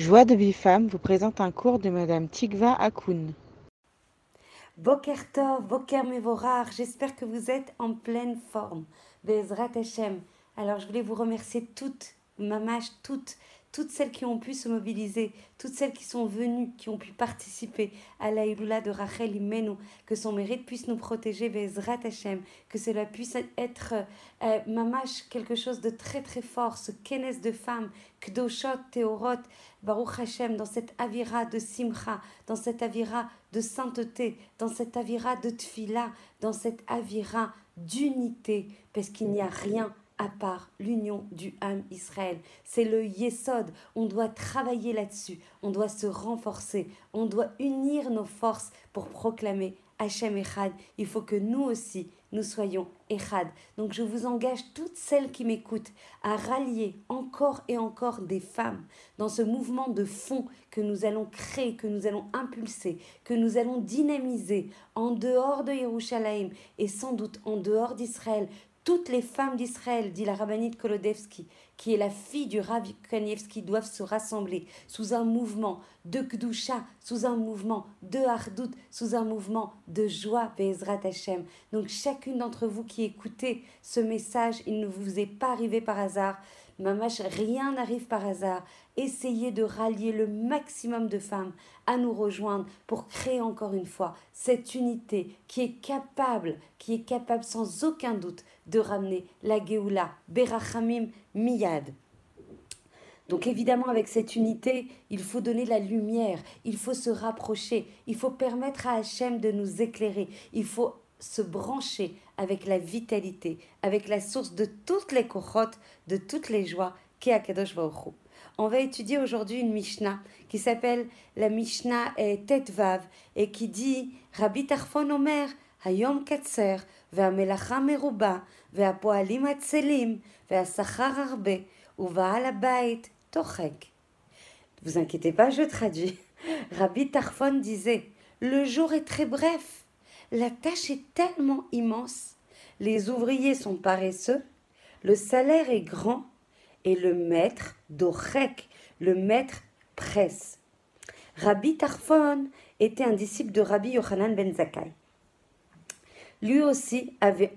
Joie de femme vous présente un cours de Madame Tikva Akoun. Boker Tov, Boker Mevorar, j'espère que vous êtes en pleine forme. Bezrat Hashem. Alors je voulais vous remercier toutes, mamash, toutes, toutes celles qui ont pu se mobiliser, toutes celles qui sont venues, qui ont pu participer à la de Rachel Imenu, que son mérite puisse nous protéger, Bezrat Hashem, que cela puisse être, euh, mamash, quelque chose de très très fort, ce kenes de femmes, kdoshot, teorot, Baruch Hashem, dans cette avira de simcha, dans cette avira de sainteté, dans cette avira de tfila, dans cette avira d'unité, parce qu'il n'y a rien à part l'union du âme Israël. C'est le Yesod. On doit travailler là-dessus. On doit se renforcer. On doit unir nos forces pour proclamer Hachem Echad. Il faut que nous aussi, nous soyons Echad. Donc je vous engage, toutes celles qui m'écoutent, à rallier encore et encore des femmes dans ce mouvement de fond que nous allons créer, que nous allons impulser, que nous allons dynamiser en dehors de Yerushalayim et sans doute en dehors d'Israël toutes les femmes d'Israël, dit la rabbinite Kolodevski, qui est la fille du Rav Kanievski, doivent se rassembler sous un mouvement de Kdusha, sous un mouvement de Hardout, sous un mouvement de joie, Bezrat Hashem. Donc chacune d'entre vous qui écoutez ce message, il ne vous est pas arrivé par hasard. Mamash, rien n'arrive par hasard. Essayez de rallier le maximum de femmes à nous rejoindre pour créer encore une fois cette unité qui est capable, qui est capable sans aucun doute de ramener la Géoula, Berachamim, Miyad. Donc évidemment, avec cette unité, il faut donner la lumière, il faut se rapprocher, il faut permettre à Hachem de nous éclairer, il faut se brancher avec la vitalité, avec la source de toutes les kochot, de toutes les joies qu'est Akadosh Baruch On va étudier aujourd'hui une Mishnah qui s'appelle la Mishnah Tetvav et qui dit Rabbi Tarfon Omer, Hayom Katser, והמלאכה מרובה, והפועלים עצלים, והשכר הרבה, ובעל הבית tochek. Vous inquiétez pas, je traduis. Rabbi Tarfon disait Le jour est très bref, la tâche est tellement immense, les ouvriers sont paresseux, le salaire est grand, et le maître, Dorek, le maître, presse. Rabbi Tarfon était un disciple de Rabbi Yochanan ben Zakkai. Lui aussi avait,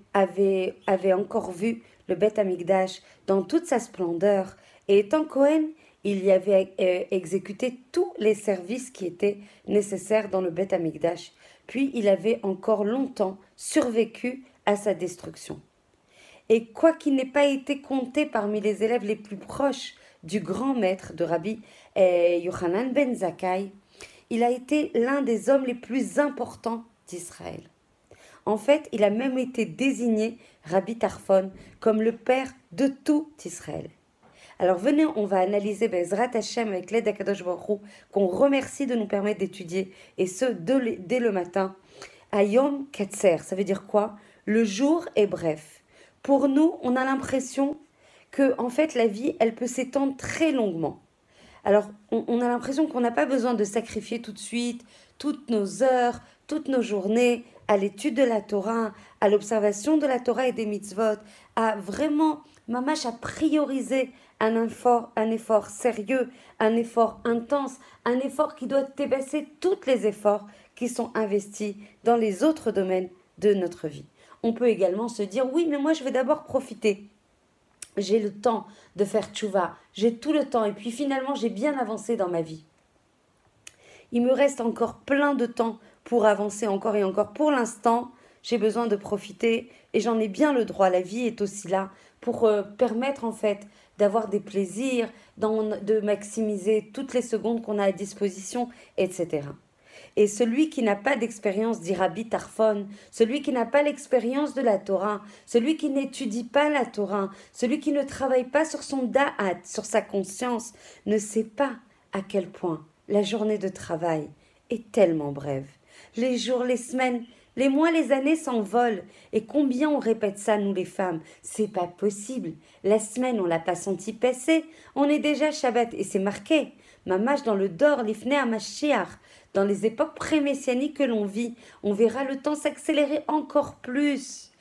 encore vu le Beth Amikdash dans toute sa splendeur, et étant Cohen, il y avait euh, exécuté tous les services qui étaient nécessaires dans le Beth Amikdash puis il avait encore longtemps survécu à sa destruction. Et quoiqu'il n'ait pas été compté parmi les élèves les plus proches du grand maître de Rabbi eh, Yohanan ben Zakkai, il a été l'un des hommes les plus importants d'Israël. En fait, il a même été désigné, Rabbi Tarfon, comme le père de tout Israël. Alors venez, on va analyser Bezrat Hashem avec l'aide d'Akadosh Baruch qu'on remercie de nous permettre d'étudier, et ce, dès le matin. Ayom Ketser, ça veut dire quoi? Le jour est bref. Pour nous, on a l'impression que, en fait, la vie, elle peut s'étendre très longuement. Alors, on a l'impression qu'on n'a pas besoin de sacrifier tout de suite toutes nos heures, toutes nos journées à l'étude de la Torah, à l'observation de la Torah et des mitzvot, à vraiment, mamash, à prioriser un effort, un effort sérieux, un effort intense, un effort qui doit dépasser tous les efforts qui sont investis dans les autres domaines de notre vie. On peut également se dire oui, mais moi je vais d'abord profiter. J'ai le temps de faire tchouva, j'ai tout le temps et puis finalement j'ai bien avancé dans ma vie. Il me reste encore plein de temps pour avancer encore et encore. Pour l'instant, j'ai besoin de profiter et j'en ai bien le droit. La vie est aussi là pour euh, permettre en fait d'avoir des plaisirs, de maximiser toutes les secondes qu'on a à disposition, etc. Et celui qui n'a pas d'expérience d'Irabi Tarfon, celui qui n'a pas l'expérience de la Torah, celui qui n'étudie pas la Torah, celui qui ne travaille pas sur son da'at, sur sa conscience, ne sait pas à quel point la journée de travail est tellement brève. Les jours, les semaines, les mois, les années s'envolent. Et combien on répète ça, nous les femmes? C'est pas possible. La semaine, on l'a pas senti passer. On est déjà Shabbat et c'est marqué. Mamash dans le Dor, l'Ifne Mashiach. Dans les époques pré-messianiques que l'on vit, on verra le temps s'accélérer encore plus.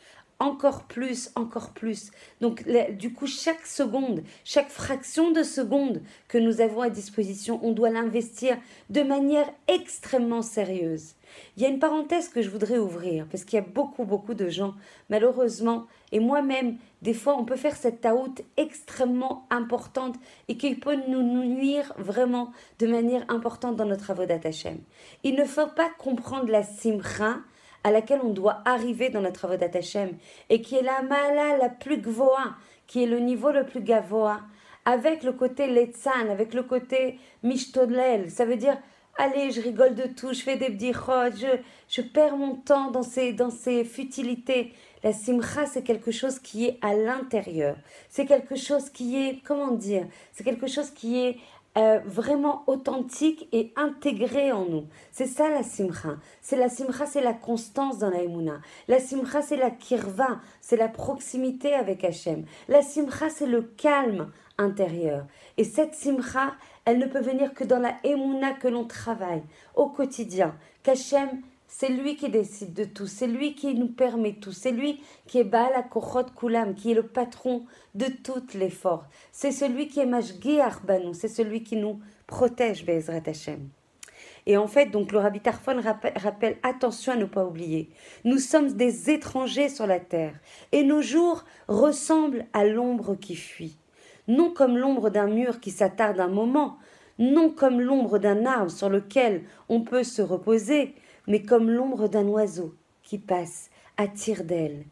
Encore plus, encore plus. Donc du coup, chaque seconde, chaque fraction de seconde que nous avons à disposition, on doit l'investir de manière extrêmement sérieuse. Il y a une parenthèse que je voudrais ouvrir, parce qu'il y a beaucoup, beaucoup de gens, malheureusement, et moi-même, des fois, on peut faire cette taout extrêmement importante et qui peut nous nuire vraiment de manière importante dans notre avodat Hashem. Il ne faut pas comprendre la simcha à laquelle on doit arriver dans notre avodat Hashem et qui est la mala la plus gvoa, qui est le niveau le plus gavoa, avec le côté letzan, avec le côté mishtodlel. Ça veut dire allez, je rigole de tout, je fais des bdichot, je, je perds mon temps dans ces, dans ces futilités. La simcha, c'est quelque chose qui est à l'intérieur. C'est quelque chose qui est, comment dire, c'est quelque chose qui est euh, vraiment authentique et intégré en nous. C'est ça la simcha. C'est la simcha, c'est la constance dans la emuna. La simcha, c'est la kirva, c'est la proximité avec Hachem. La simcha, c'est le calme intérieur. Et cette simcha, elle ne peut venir que dans la émouna que l'on travaille au quotidien. Qu'Hachem, c'est lui qui décide de tout, c'est lui qui nous permet tout, c'est lui qui est Baal Akochot Kulam, qui est le patron de toutes les forces. C'est celui qui est Mashgi Arbanou, c'est celui qui nous protège, Bezrat Hachem. Et en fait, donc le Rabbi Tarfon rappelle, attention à ne pas oublier, nous sommes des étrangers sur la terre, et nos jours ressemblent à l'ombre qui fuit non comme l'ombre d'un mur qui s'attarde un moment, non comme l'ombre d'un arbre sur lequel on peut se reposer, mais comme l'ombre d'un oiseau qui passe à tire d'aile.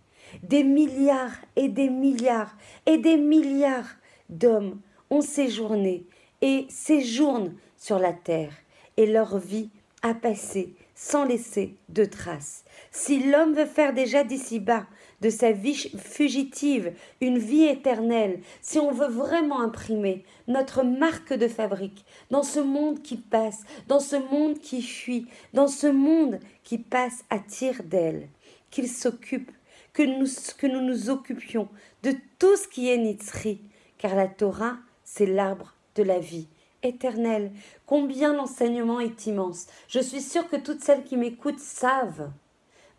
Des milliards et des milliards et des milliards d'hommes ont séjourné et séjournent sur la terre, et leur vie a passé sans laisser de traces. Si l'homme veut faire déjà d'ici-bas de sa vie fugitive, une vie éternelle, si on veut vraiment imprimer notre marque de fabrique dans ce monde qui passe, dans ce monde qui fuit, dans ce monde qui passe à tire d'aile, qu'il s'occupe, que nous, que nous nous occupions de tout ce qui est Nitzri, car la Torah, c'est l'arbre de la vie éternelle. Combien l'enseignement est immense. Je suis sûre que toutes celles qui m'écoutent savent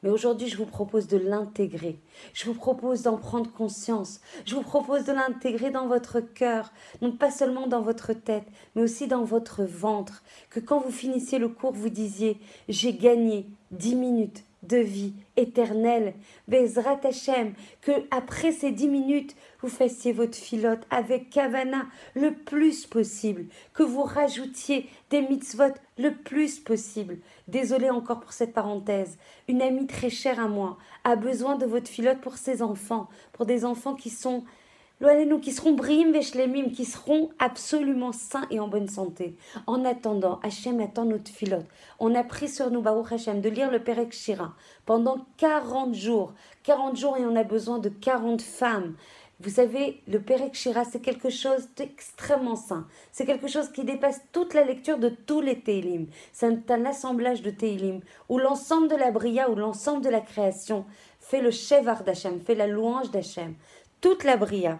mais aujourd'hui, je vous propose de l'intégrer. Je vous propose d'en prendre conscience. Je vous propose de l'intégrer dans votre cœur, non pas seulement dans votre tête, mais aussi dans votre ventre. Que quand vous finissiez le cours, vous disiez J'ai gagné dix minutes de vie éternelle. Bezrat Hashem, que après ces dix minutes, vous fassiez votre filote avec Kavana le plus possible, que vous rajoutiez des mitzvot le plus possible. Désolée encore pour cette parenthèse. Une amie très chère à moi a besoin de votre filote pour ses enfants, pour des enfants qui sont nous qui seront brim veshlemim, qui seront absolument sains et en bonne santé. En attendant, Hachem attend notre filote. On a pris sur nous, Baruch Hachem, de lire le Perek Shira pendant 40 jours. 40 jours et on a besoin de 40 femmes. Vous savez, le Perek Shira, c'est quelque chose d'extrêmement sain. C'est quelque chose qui dépasse toute la lecture de tous les Teilim. C'est un assemblage de Teilim où l'ensemble de la Bria, où l'ensemble de la création fait le Shevar d'Hachem, fait la louange d'Hachem. Toute la Bria.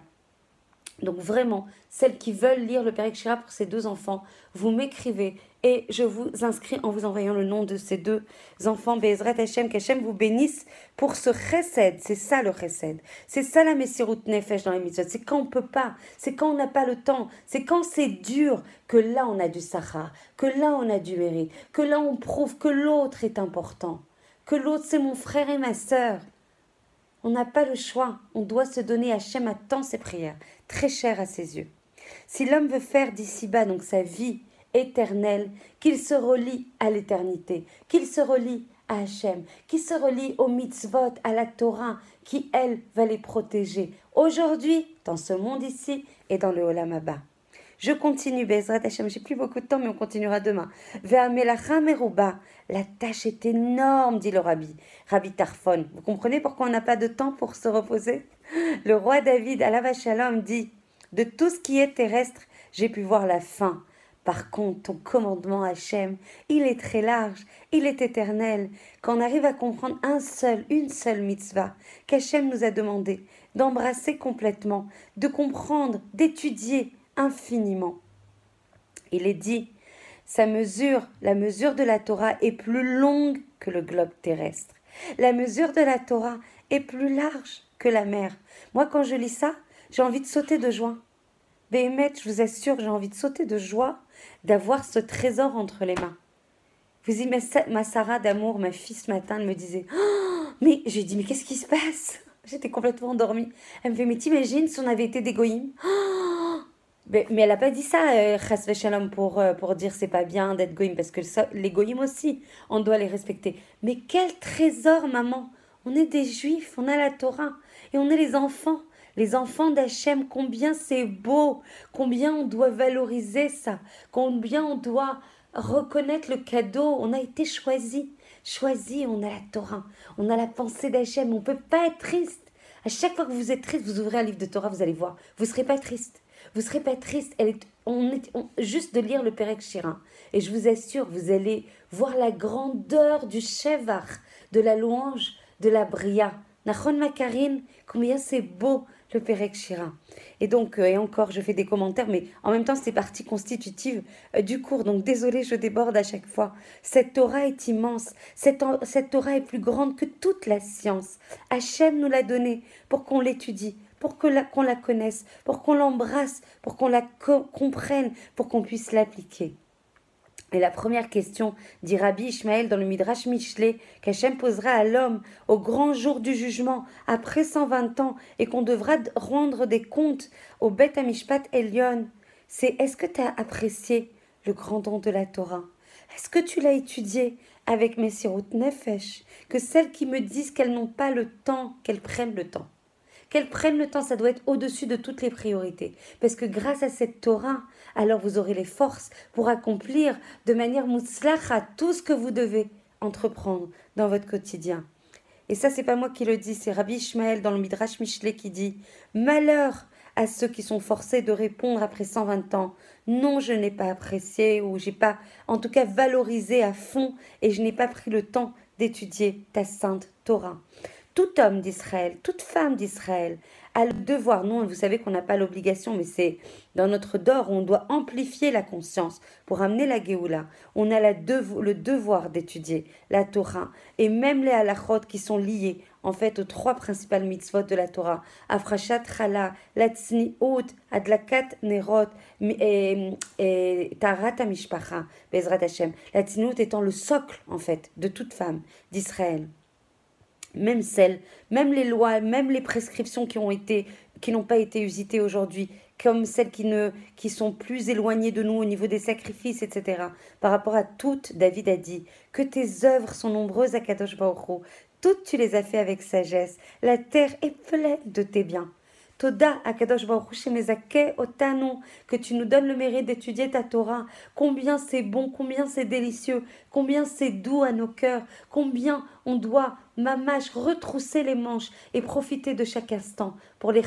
Donc vraiment, celles qui veulent lire le Père Shira pour ces deux enfants, vous m'écrivez et je vous inscris en vous envoyant le nom de ces deux enfants. Bezrat Hashem, qu'Hachem vous bénisse pour ce chesed. C'est ça le chesed. C'est ça la Messirut Nefesh dans les. C'est quand on peut pas, c'est quand on n'a pas le temps, c'est quand c'est dur que là on a du sahara, que là on a du mérite, que là on prouve que l'autre est important, que l'autre c'est mon frère et ma sœur. On n'a pas le choix. On doit se donner à Hachem à tant ses prières, très chères à ses yeux. Si l'homme veut faire d'ici-bas donc sa vie éternelle, qu'il se relie à l'éternité, qu'il se relie à Hachem, qu'il se relie au mitzvot, à la Torah, qui, elle, va les protéger aujourd'hui, dans ce monde ici et dans le Olam. Je continue, Bezrat Hashem. J'ai plus beaucoup de temps, mais on continuera demain. La tâche est énorme, dit le rabbi. Rabbi Tarfon. Vous comprenez pourquoi on n'a pas de temps pour se reposer? Le roi David, à Shalom, dit De tout ce qui est terrestre, j'ai pu voir la fin. Par contre, ton commandement, Hachem, il est très large, il est éternel. Quand on arrive à comprendre un seul, une seule mitzvah qu'Hachem nous a demandé d'embrasser complètement, de comprendre, d'étudier, infiniment. Il est dit, sa mesure, la mesure de la Torah est plus longue que le globe terrestre. La mesure de la Torah est plus large que la mer. Moi, quand je lis ça, j'ai envie de sauter de joie. Béhémet, je vous assure, j'ai envie de sauter de joie d'avoir ce trésor entre les mains. Vous imaginez, ma Sarah d'amour, ma fille ce matin, elle me disait oh, Mais j'ai dit, mais qu'est-ce qui se passe? J'étais complètement endormie. Elle me fait Mais t'imagines si on avait été des mais, elle n'a pas dit ça, euh, Shalom, pour, euh, pour dire c'est pas bien d'être goïm, parce que les goïms aussi, on doit les respecter. Mais quel trésor, maman On est des juifs, on a la Torah, et on est les enfants. Les enfants d'Hachem, combien c'est beau, combien on doit valoriser ça, combien on doit reconnaître le cadeau. On a été choisi, choisi, on a la Torah, on a la pensée d'Hachem, on ne peut pas être triste. À chaque fois que vous êtes triste, vous ouvrez un livre de Torah, vous allez voir, vous ne serez pas triste. Vous serez pas triste. Elle on est, juste de lire le Pérec Chirin. Et je vous assure, vous allez voir la grandeur du Shevar, de la louange, de la Bria. Nachon Makarine, combien c'est beau le Pérec Chirin. Et donc, euh, et encore, je fais des commentaires, mais en même temps, c'est partie constitutive euh, du cours. Donc, désolé, je déborde à chaque fois. Cette Torah est immense. Cette, cette Torah est plus grande que toute la science. Hachem nous l'a donnée pour qu'on l'étudie, pour qu'on la, connaisse, pour qu'on l'embrasse, pour qu'on la comprenne, pour qu'on puisse l'appliquer. Et la première question, dit Rabbi Ishmael dans le Midrash Michelet, qu'Hachem posera à l'homme au grand jour du jugement, après 120 ans, et qu'on devra rendre des comptes au Bet Amishpat Elion, c'est est-ce que tu as apprécié le grand don de la Torah? Est-ce que tu l'as étudié avec Messirut Nefesh? Que celles qui me disent qu'elles n'ont pas le temps, qu'elles prennent le temps qu'elles prennent le temps, ça doit être au-dessus de toutes les priorités. Parce que grâce à cette Torah, alors vous aurez les forces pour accomplir de manière mouslacha tout ce que vous devez entreprendre dans votre quotidien. Et ça, c'est pas moi qui le dis, c'est Rabbi Ishmael dans le Midrash Michelet qui dit Malheur à ceux qui sont forcés de répondre après 120 ans Non, je n'ai pas apprécié ou j'ai pas, en tout cas, valorisé à fond et je n'ai pas pris le temps d'étudier ta sainte Torah. Tout homme d'Israël, toute femme d'Israël a le devoir, non, vous savez qu'on n'a pas l'obligation, mais c'est dans notre dor, on doit amplifier la conscience pour amener la Géoula. On a la le devoir d'étudier la Torah et même les halachot qui sont liés en fait aux trois principales mitzvot de la Torah. Afrashat chala, latzniut, adlakat nerot et, tarat amishpacha, bezrat Hashem. Étant le socle en fait de toute femme d'Israël même celles, même les lois, même les prescriptions qui ont été, qui n'ont pas été usitées aujourd'hui, comme celles qui ne, qui sont plus éloignées de nous au niveau des sacrifices, etc. Par rapport à toutes, David a dit que tes œuvres sont nombreuses à Kadosh Baruch Toutes tu les as fait avec sagesse. La terre est pleine de tes biens. Toda Akadosh Baruch Otanu, que tu nous donnes le mérite d'étudier ta Torah. Combien c'est bon, combien c'est délicieux, combien c'est doux à nos cœurs, combien on doit, mamache, retrousser les manches et profiter de chaque instant pour les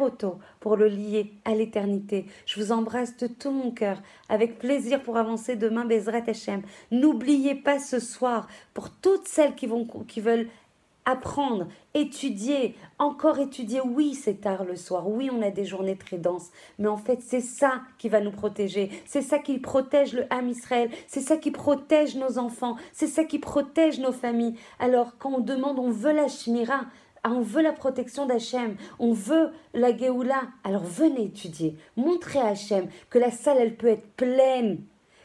auto, pour le lier à l'éternité. Je vous embrasse de tout mon cœur, avec plaisir pour avancer demain, Bezrat Hashem. N'oubliez pas ce soir, pour toutes celles qui, vont, qui veulent apprendre, étudier, encore étudier. Oui, c'est tard le soir. Oui, on a des journées très denses. Mais en fait, c'est ça qui va nous protéger. C'est ça qui protège le Ham Israël. C'est ça qui protège nos enfants. C'est ça qui protège nos familles. Alors, quand on demande, on veut la Shmira, on veut la protection d'Hachem, on veut la Géoula. Alors venez étudier, montrez à Hachem que la salle, elle peut être pleine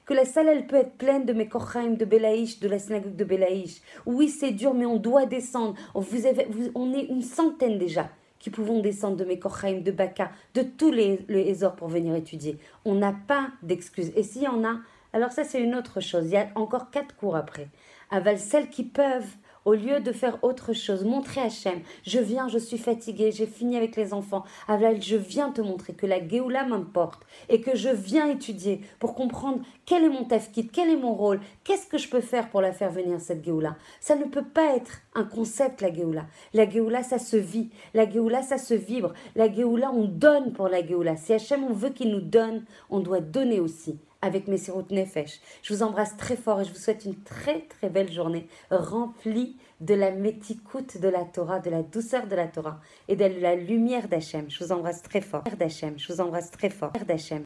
que la salle, elle peut être pleine de mes de Belaïch, de la synagogue de Belaïch. Oui, c'est dur, mais on doit descendre. Vous avez, on est une centaine déjà qui pouvons descendre de mes de Baka, de tous les, les pour venir étudier. On n'a pas d'excuses. Et s'il y en a, alors ça, c'est une autre chose. Il y a encore quatre cours après. Aval, celles qui peuvent au lieu de faire autre chose, montrer à Hachem, je viens, je suis fatiguée, j'ai fini avec les enfants, Aval, je viens te montrer que la Géoula m'importe et que je viens étudier pour comprendre quel est mon tafkit, quel est mon rôle, qu'est-ce que je peux faire pour la faire venir cette Géoula. Ça ne peut pas être un concept la Géoula. La Géoula, ça se vit, la Géoula, ça se vibre, la Géoula, on donne pour la Géoula. Si Hachem, on veut qu'il nous donne, on doit donner aussi avec mes siroutes Nefesh. Je vous embrasse très fort et je vous souhaite une très très belle journée remplie de la méticoute de la Torah, de la douceur de la Torah et de la lumière d'Hachem. Je vous embrasse très fort. d'Hachem, je vous embrasse très fort. d'Hachem.